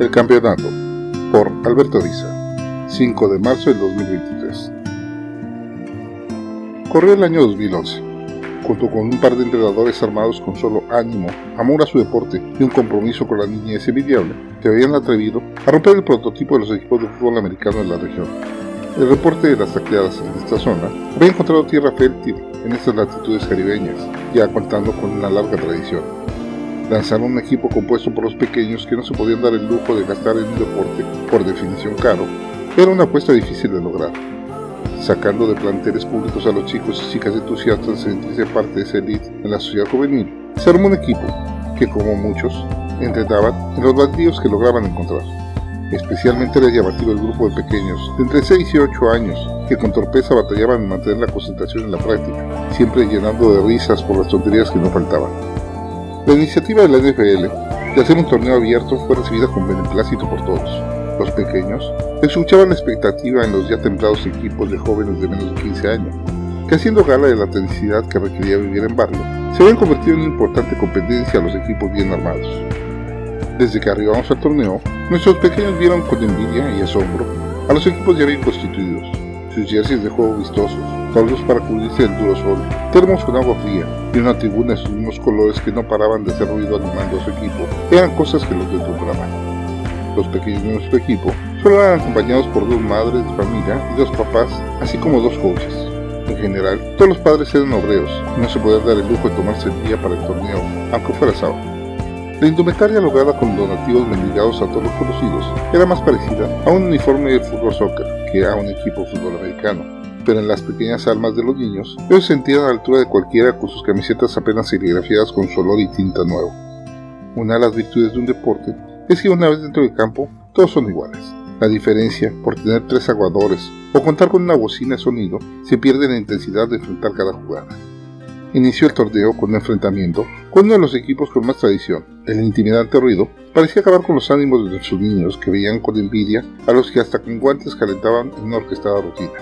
El campeonato por Alberto Riza 5 de marzo del 2023 Corrió el año 2011 junto con un par de entrenadores armados con solo ánimo, amor a su deporte y un compromiso con la niñez envidiable, que habían atrevido a romper el prototipo de los equipos de fútbol americano de la región. El reporte de las tacleadas en esta zona había encontrado tierra fértil en estas latitudes caribeñas, ya contando con una larga tradición. Lanzar un equipo compuesto por los pequeños que no se podían dar el lujo de gastar en un deporte por definición caro era una apuesta difícil de lograr. Sacando de planteles públicos a los chicos y chicas entusiastas de sentirse parte de esa elite en la sociedad juvenil, se armó un equipo que, como muchos, entrenaban en los bandidos que lograban encontrar. Especialmente era llamativo el grupo de pequeños de entre 6 y 8 años que con torpeza batallaban en mantener la concentración en la práctica, siempre llenando de risas por las tonterías que no faltaban. La iniciativa de la NFL de hacer un torneo abierto fue recibida con beneplácito por todos. Los pequeños escuchaban la expectativa en los ya templados equipos de jóvenes de menos de 15 años, que haciendo gala de la tenicidad que requería vivir en barrio, se habían convertido en una importante competencia a los equipos bien armados. Desde que arribamos al torneo, nuestros pequeños vieron con envidia y asombro a los equipos ya bien constituidos, sus jerseys de juego vistosos, tablos para cubrirse del duro sol, termos con agua fría y una tribuna de sus mismos colores que no paraban de hacer ruido animando a su equipo, eran cosas que los deslumbraban. Los pequeños de nuestro equipo solo eran acompañados por dos madres de familia y dos papás, así como dos coaches. En general, todos los padres eran obreros y no se podía dar el lujo de tomarse el día para el torneo, aunque fuera sábado. La indumentaria lograda con donativos mendigados a todos los conocidos era más parecida a un uniforme de fútbol soccer que a un equipo fútbol americano, pero en las pequeñas almas de los niños ellos se sentían a la altura de cualquiera con sus camisetas apenas serigrafiadas con su olor y tinta nuevo. Una de las virtudes de un deporte es que una vez dentro del campo todos son iguales. La diferencia, por tener tres aguadores o contar con una bocina de sonido, se pierde en la intensidad de enfrentar cada jugada. Inició el torneo con un enfrentamiento con uno de los equipos con más tradición. El intimidante ruido parecía acabar con los ánimos de nuestros niños que veían con envidia a los que hasta con guantes calentaban en una orquestada rutina.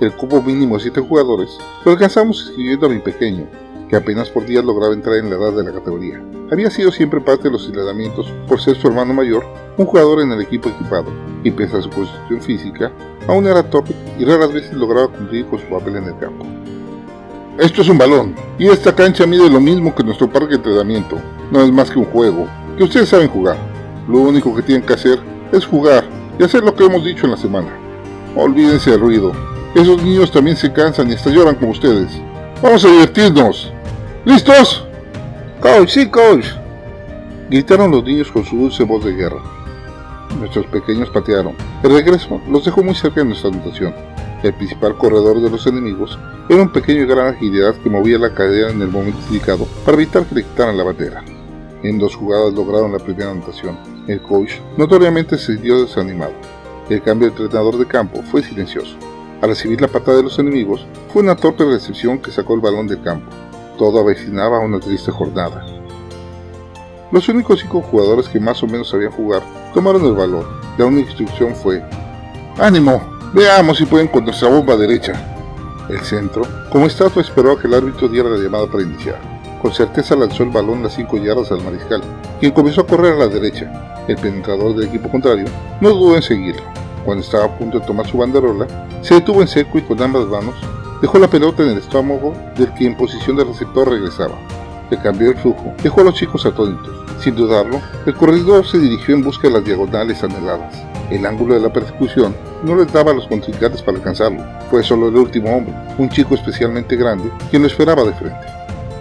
El cupo mínimo de siete jugadores lo alcanzamos escribiendo a mi pequeño, que apenas por días lograba entrar en la edad de la categoría. Había sido siempre parte de los entrenamientos por ser su hermano mayor, un jugador en el equipo equipado, y pese a su posición física, aún era torpe y raras veces lograba cumplir con su papel en el campo. Esto es un balón, y esta cancha mide lo mismo que nuestro parque de entrenamiento. No es más que un juego, que ustedes saben jugar. Lo único que tienen que hacer es jugar y hacer lo que hemos dicho en la semana. Olvídense del ruido. Esos niños también se cansan y hasta lloran como ustedes. Vamos a divertirnos. ¿Listos? Coach, sí, coach. Gritaron los niños con su dulce voz de guerra. Nuestros pequeños patearon. El regreso los dejó muy cerca de nuestra anotación. El principal corredor de los enemigos era un pequeño y gran agilidad que movía la cadera en el momento indicado para evitar que le quitaran la bandera. En dos jugadas lograron la primera anotación. El coach notoriamente se dio desanimado. El cambio de entrenador de campo fue silencioso. Al recibir la patada de los enemigos, fue una torpe recepción que sacó el balón del campo. Todo avecinaba una triste jornada. Los únicos cinco jugadores que más o menos sabían jugar tomaron el balón. La única instrucción fue: ¡Ánimo! Veamos si pueden con nuestra bomba derecha. El centro, como estatua, esperó a que el árbitro diera la llamada para iniciar. Con certeza lanzó el balón las 5 yardas al mariscal, quien comenzó a correr a la derecha. El penetrador del equipo contrario no dudó en seguirlo. Cuando estaba a punto de tomar su banderola, se detuvo en seco y con ambas manos dejó la pelota en el estómago del que en posición de receptor regresaba. Le cambió el flujo, dejó a los chicos atónitos. Sin dudarlo, el corredor se dirigió en busca de las diagonales anheladas. El ángulo de la persecución no les daba a los contrincantes para alcanzarlo. Fue solo el último hombre, un chico especialmente grande, quien lo esperaba de frente.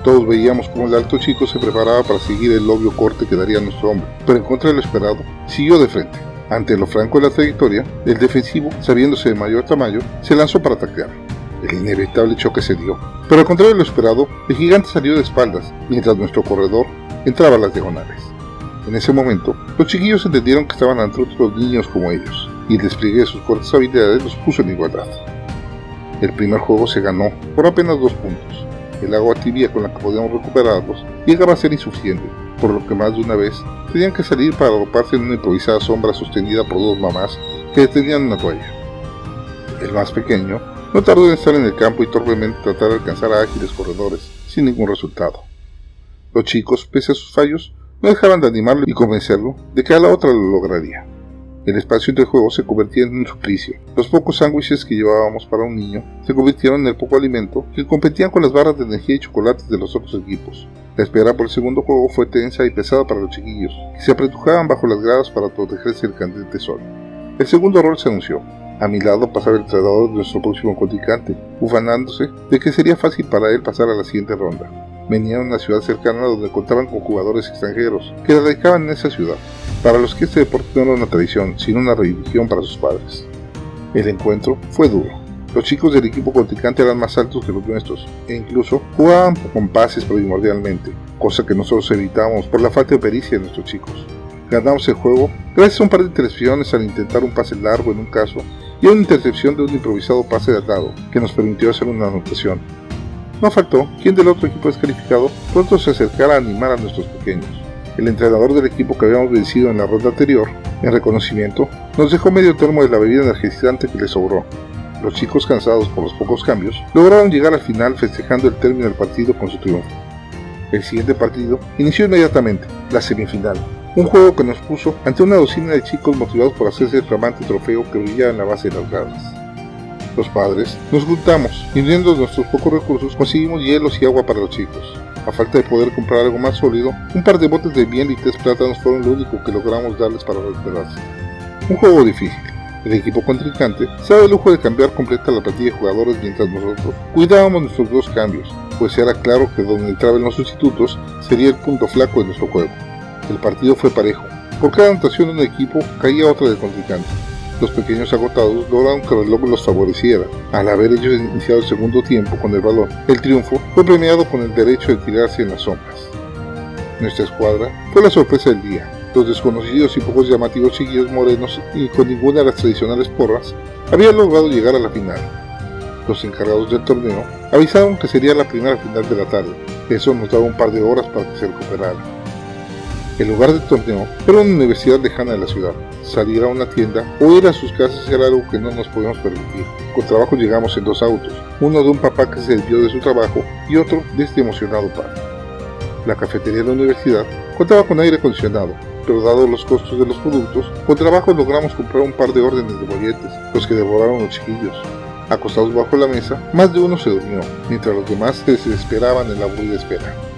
Todos veíamos cómo el alto chico se preparaba para seguir el obvio corte que daría nuestro hombre, pero en contra de lo esperado, siguió de frente. Ante lo franco de la trayectoria, el defensivo, sabiéndose de mayor tamaño, se lanzó para atacar. El inevitable choque se dio, pero al contrario de lo esperado, el gigante salió de espaldas, mientras nuestro corredor entraba a las diagonales. En ese momento, los chiquillos entendieron que estaban ante otros niños como ellos, y el despliegue de sus cortas habilidades los puso en igualdad. El primer juego se ganó por apenas dos puntos. El agua tibia con la que podíamos recuperarlos llegaba a ser insuficiente, por lo que más de una vez tenían que salir para agruparse en una improvisada sombra sostenida por dos mamás que detenían una toalla. El más pequeño no tardó en estar en el campo y torpemente tratar de alcanzar a ágiles corredores, sin ningún resultado. Los chicos, pese a sus fallos, no dejaban de animarlo y convencerlo de que a la otra lo lograría. El espacio entre juegos se convertía en un suplicio. Los pocos sándwiches que llevábamos para un niño se convirtieron en el poco alimento que competían con las barras de energía y chocolates de los otros equipos. La espera por el segundo juego fue tensa y pesada para los chiquillos, que se apretujaban bajo las gradas para protegerse del candente sol. El segundo rol se anunció. A mi lado pasaba el entrenador de nuestro próximo contrincante, ufanándose de que sería fácil para él pasar a la siguiente ronda. Venía de una ciudad cercana donde contaban con jugadores extranjeros que radicaban en esa ciudad para los que este deporte no era una tradición, sino una religión para sus padres. El encuentro fue duro. Los chicos del equipo contrincante eran más altos que los nuestros, e incluso jugaban con pases primordialmente, cosa que nosotros evitábamos por la falta de pericia de nuestros chicos. Ganamos el juego gracias a un par de intercepciones al intentar un pase largo en un caso y a una intercepción de un improvisado pase de atado que nos permitió hacer una anotación. No faltó quien del otro equipo descalificado pronto se acercara a animar a nuestros pequeños. El entrenador del equipo que habíamos vencido en la ronda anterior, en reconocimiento, nos dejó medio termo de la bebida energizante que le sobró. Los chicos, cansados por los pocos cambios, lograron llegar al final festejando el término del partido con su triunfo. El siguiente partido inició inmediatamente, la semifinal, un juego que nos puso ante una docena de chicos motivados por hacerse el flamante trofeo que brillaba en la base de las gradas. Los padres nos juntamos y uniendo nuestros pocos recursos conseguimos hielos y agua para los chicos. A falta de poder comprar algo más sólido, un par de botes de miel y tres plátanos fueron lo único que logramos darles para recuperarse. Un juego difícil. El equipo contrincante se el lujo de cambiar completa la partida de jugadores mientras nosotros cuidábamos nuestros dos cambios, pues era claro que donde entraban los sustitutos sería el punto flaco de nuestro juego. El partido fue parejo. Por cada anotación de un equipo caía otra del contrincante. Los pequeños agotados lograron que el reloj los favoreciera. Al haber ellos iniciado el segundo tiempo con el balón, el triunfo fue premiado con el derecho de tirarse en las sombras. Nuestra escuadra fue la sorpresa del día. Los desconocidos y pocos llamativos chiquillos morenos y con ninguna de las tradicionales porras habían logrado llegar a la final. Los encargados del torneo avisaron que sería la primera final de la tarde. Eso nos daba un par de horas para que se recuperara. El lugar del torneo era una universidad lejana de la ciudad. Salir a una tienda o ir a sus casas era algo que no nos podíamos permitir. Con trabajo llegamos en dos autos, uno de un papá que se desvió de su trabajo y otro de este emocionado padre. La cafetería de la universidad contaba con aire acondicionado, pero dado los costos de los productos, con trabajo logramos comprar un par de órdenes de bolletes, los que devoraron los chiquillos. Acostados bajo la mesa, más de uno se durmió, mientras los demás se desesperaban en la aburrida espera.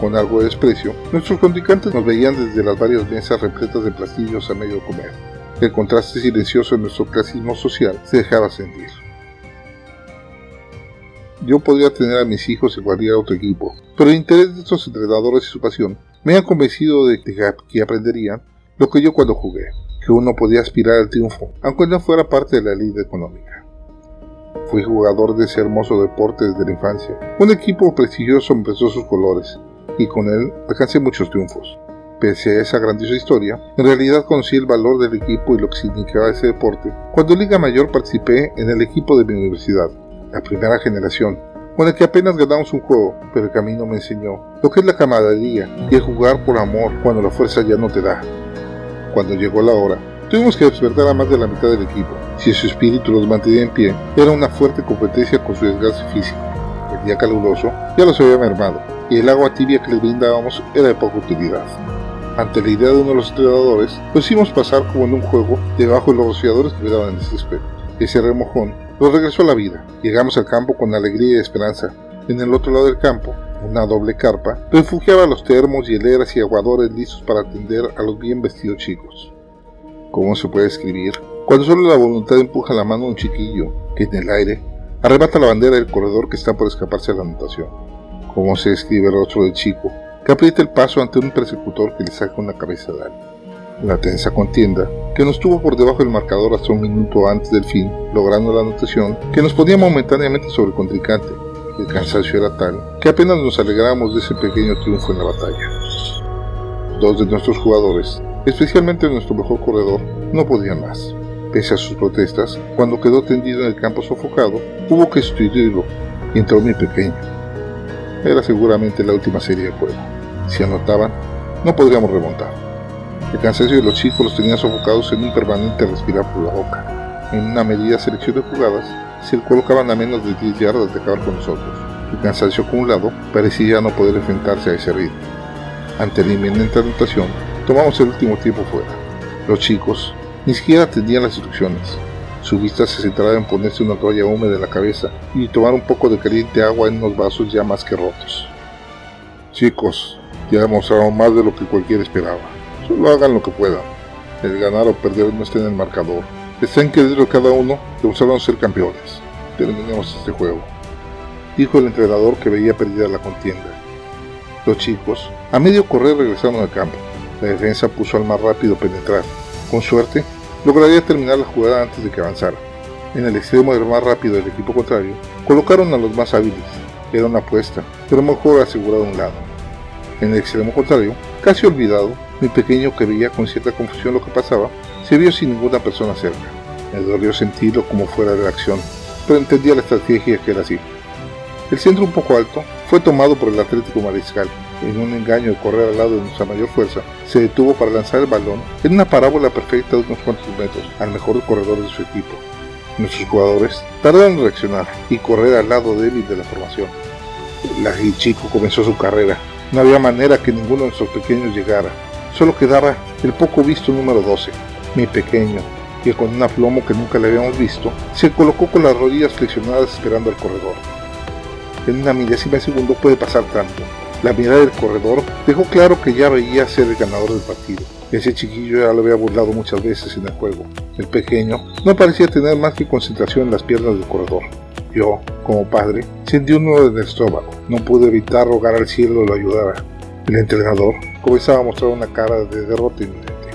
Con algo de desprecio, nuestros contrincantes nos veían desde las varias mesas repletas de platillos a medio comer. El contraste silencioso en nuestro clasismo social se dejaba sentir. Yo podría tener a mis hijos y guardar otro equipo, pero el interés de estos entrenadores y su pasión me han convencido de que aprenderían lo que yo cuando jugué, que uno podía aspirar al triunfo, aunque no fuera parte de la liga económica. Fui jugador de ese hermoso deporte desde la infancia. Un equipo prestigioso empezó sus colores, y con él alcancé muchos triunfos. Pese a esa grandiosa historia, en realidad conocí el valor del equipo y lo que significaba ese deporte cuando Liga Mayor participé en el equipo de mi universidad, la primera generación, con el que apenas ganamos un juego, pero el camino me enseñó lo que es la camaradería y el jugar por amor cuando la fuerza ya no te da. Cuando llegó la hora, tuvimos que despertar a más de la mitad del equipo. Si su espíritu los mantenía en pie, era una fuerte competencia con su desgaste físico. El día caluroso ya los había mermado, y el agua tibia que les brindábamos era de poca utilidad. Ante la idea de uno de los entrenadores, lo hicimos pasar como en un juego debajo de los rociadores que daban desespero. Ese remojón lo regresó a la vida. Llegamos al campo con alegría y esperanza. En el otro lado del campo, una doble carpa, refugiaba a los termos, hieleras y aguadores listos para atender a los bien vestidos chicos. ¿Cómo se puede escribir? Cuando solo la voluntad empuja la mano a un chiquillo que en el aire arrebata la bandera del corredor que está por escaparse a la anotación como se escribe el rostro del chico, que aprieta el paso ante un persecutor que le saca una cabeza de algo. La tensa contienda, que nos tuvo por debajo del marcador hasta un minuto antes del fin, logrando la anotación, que nos ponía momentáneamente sobre el contrincante. El cansancio era tal que apenas nos alegramos de ese pequeño triunfo en la batalla. Dos de nuestros jugadores, especialmente nuestro mejor corredor, no podían más. Pese a sus protestas, cuando quedó tendido en el campo sofocado, hubo que sustituirlo y entró mi pequeño, era seguramente la última serie de juego. Si anotaban, no podríamos remontar. El cansancio de los chicos los tenía sofocados en un permanente respirar por la boca. En una medida selección de jugadas, se colocaban a menos de 10 yardas de acabar con nosotros. El cansancio acumulado parecía no poder enfrentarse a ese ritmo. Ante la inminente anotación, tomamos el último tiempo fuera. Los chicos ni siquiera atendían las instrucciones. Su vista se centraba en ponerse una toalla húmeda en la cabeza y tomar un poco de caliente agua en unos vasos ya más que rotos. Chicos, ya demostraron más de lo que cualquiera esperaba. Solo hagan lo que puedan. El ganar o perder no está en el marcador. Está en que dentro de cada uno demostraron ser campeones. Terminemos este juego. Dijo el entrenador que veía perdida la contienda. Los chicos, a medio correr, regresaron al campo. La defensa puso al más rápido penetrar. Con suerte, lograría terminar la jugada antes de que avanzara. En el extremo del más rápido del equipo contrario, colocaron a los más hábiles. Era una apuesta, pero mejor asegurado un lado. En el extremo contrario, casi olvidado, mi pequeño que veía con cierta confusión lo que pasaba, se vio sin ninguna persona cerca. Me dolió sentirlo como fuera de la acción, pero entendía la estrategia que era así. El centro un poco alto fue tomado por el Atlético Mariscal. En un engaño de correr al lado de nuestra mayor fuerza, se detuvo para lanzar el balón en una parábola perfecta de unos cuantos metros al mejor corredor de su equipo. Nuestros jugadores tardaron en reaccionar y correr al lado débil de la formación. El chico comenzó su carrera. No había manera que ninguno de nuestros pequeños llegara. Solo quedaba el poco visto número 12, mi pequeño, que con un aplomo que nunca le habíamos visto, se colocó con las rodillas flexionadas esperando al corredor en una milésima de segundo puede pasar tanto. La mirada del corredor dejó claro que ya veía ser el ganador del partido. Ese chiquillo ya lo había burlado muchas veces en el juego. El pequeño no parecía tener más que concentración en las piernas del corredor. Yo, como padre, sentí un nudo en el estómago. No pude evitar rogar al cielo lo ayudara. El entrenador comenzaba a mostrar una cara de derrota inminente.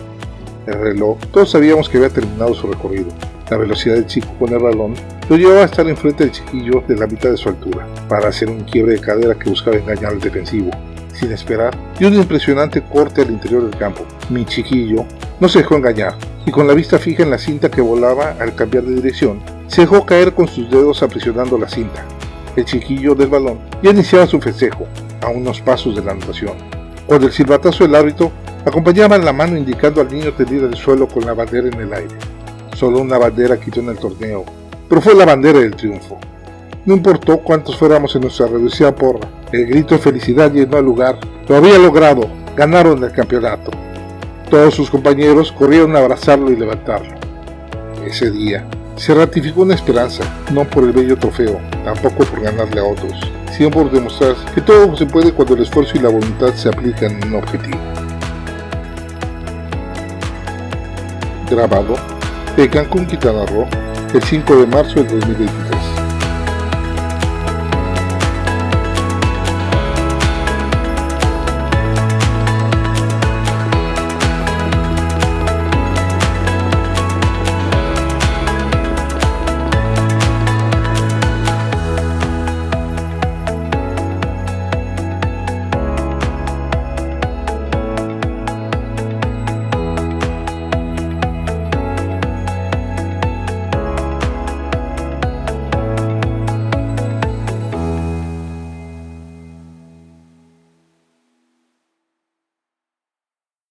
El reloj, todos sabíamos que había terminado su recorrido. La velocidad del chico con el balón lo llevaba a estar enfrente del chiquillo de la mitad de su altura, para hacer un quiebre de cadera que buscaba engañar al defensivo. Sin esperar, dio un impresionante corte al interior del campo. Mi chiquillo no se dejó engañar, y con la vista fija en la cinta que volaba al cambiar de dirección, se dejó caer con sus dedos aprisionando la cinta. El chiquillo del balón ya iniciaba su festejo, a unos pasos de la anotación, cuando el silbatazo del árbitro acompañaba la mano indicando al niño tendido en el suelo con la bandera en el aire. Solo una bandera quitó en el torneo, pero fue la bandera del triunfo. No importó cuántos fuéramos en nuestra reducida porra, el grito de felicidad llenó el lugar. Lo había logrado, ganaron el campeonato. Todos sus compañeros corrieron a abrazarlo y levantarlo. Ese día se ratificó una esperanza, no por el bello trofeo, tampoco por ganarle a otros, sino por demostrar que todo se puede cuando el esfuerzo y la voluntad se aplican en un objetivo. Grabado de Cancún, Quintana Roo, el 5 de marzo del 2023.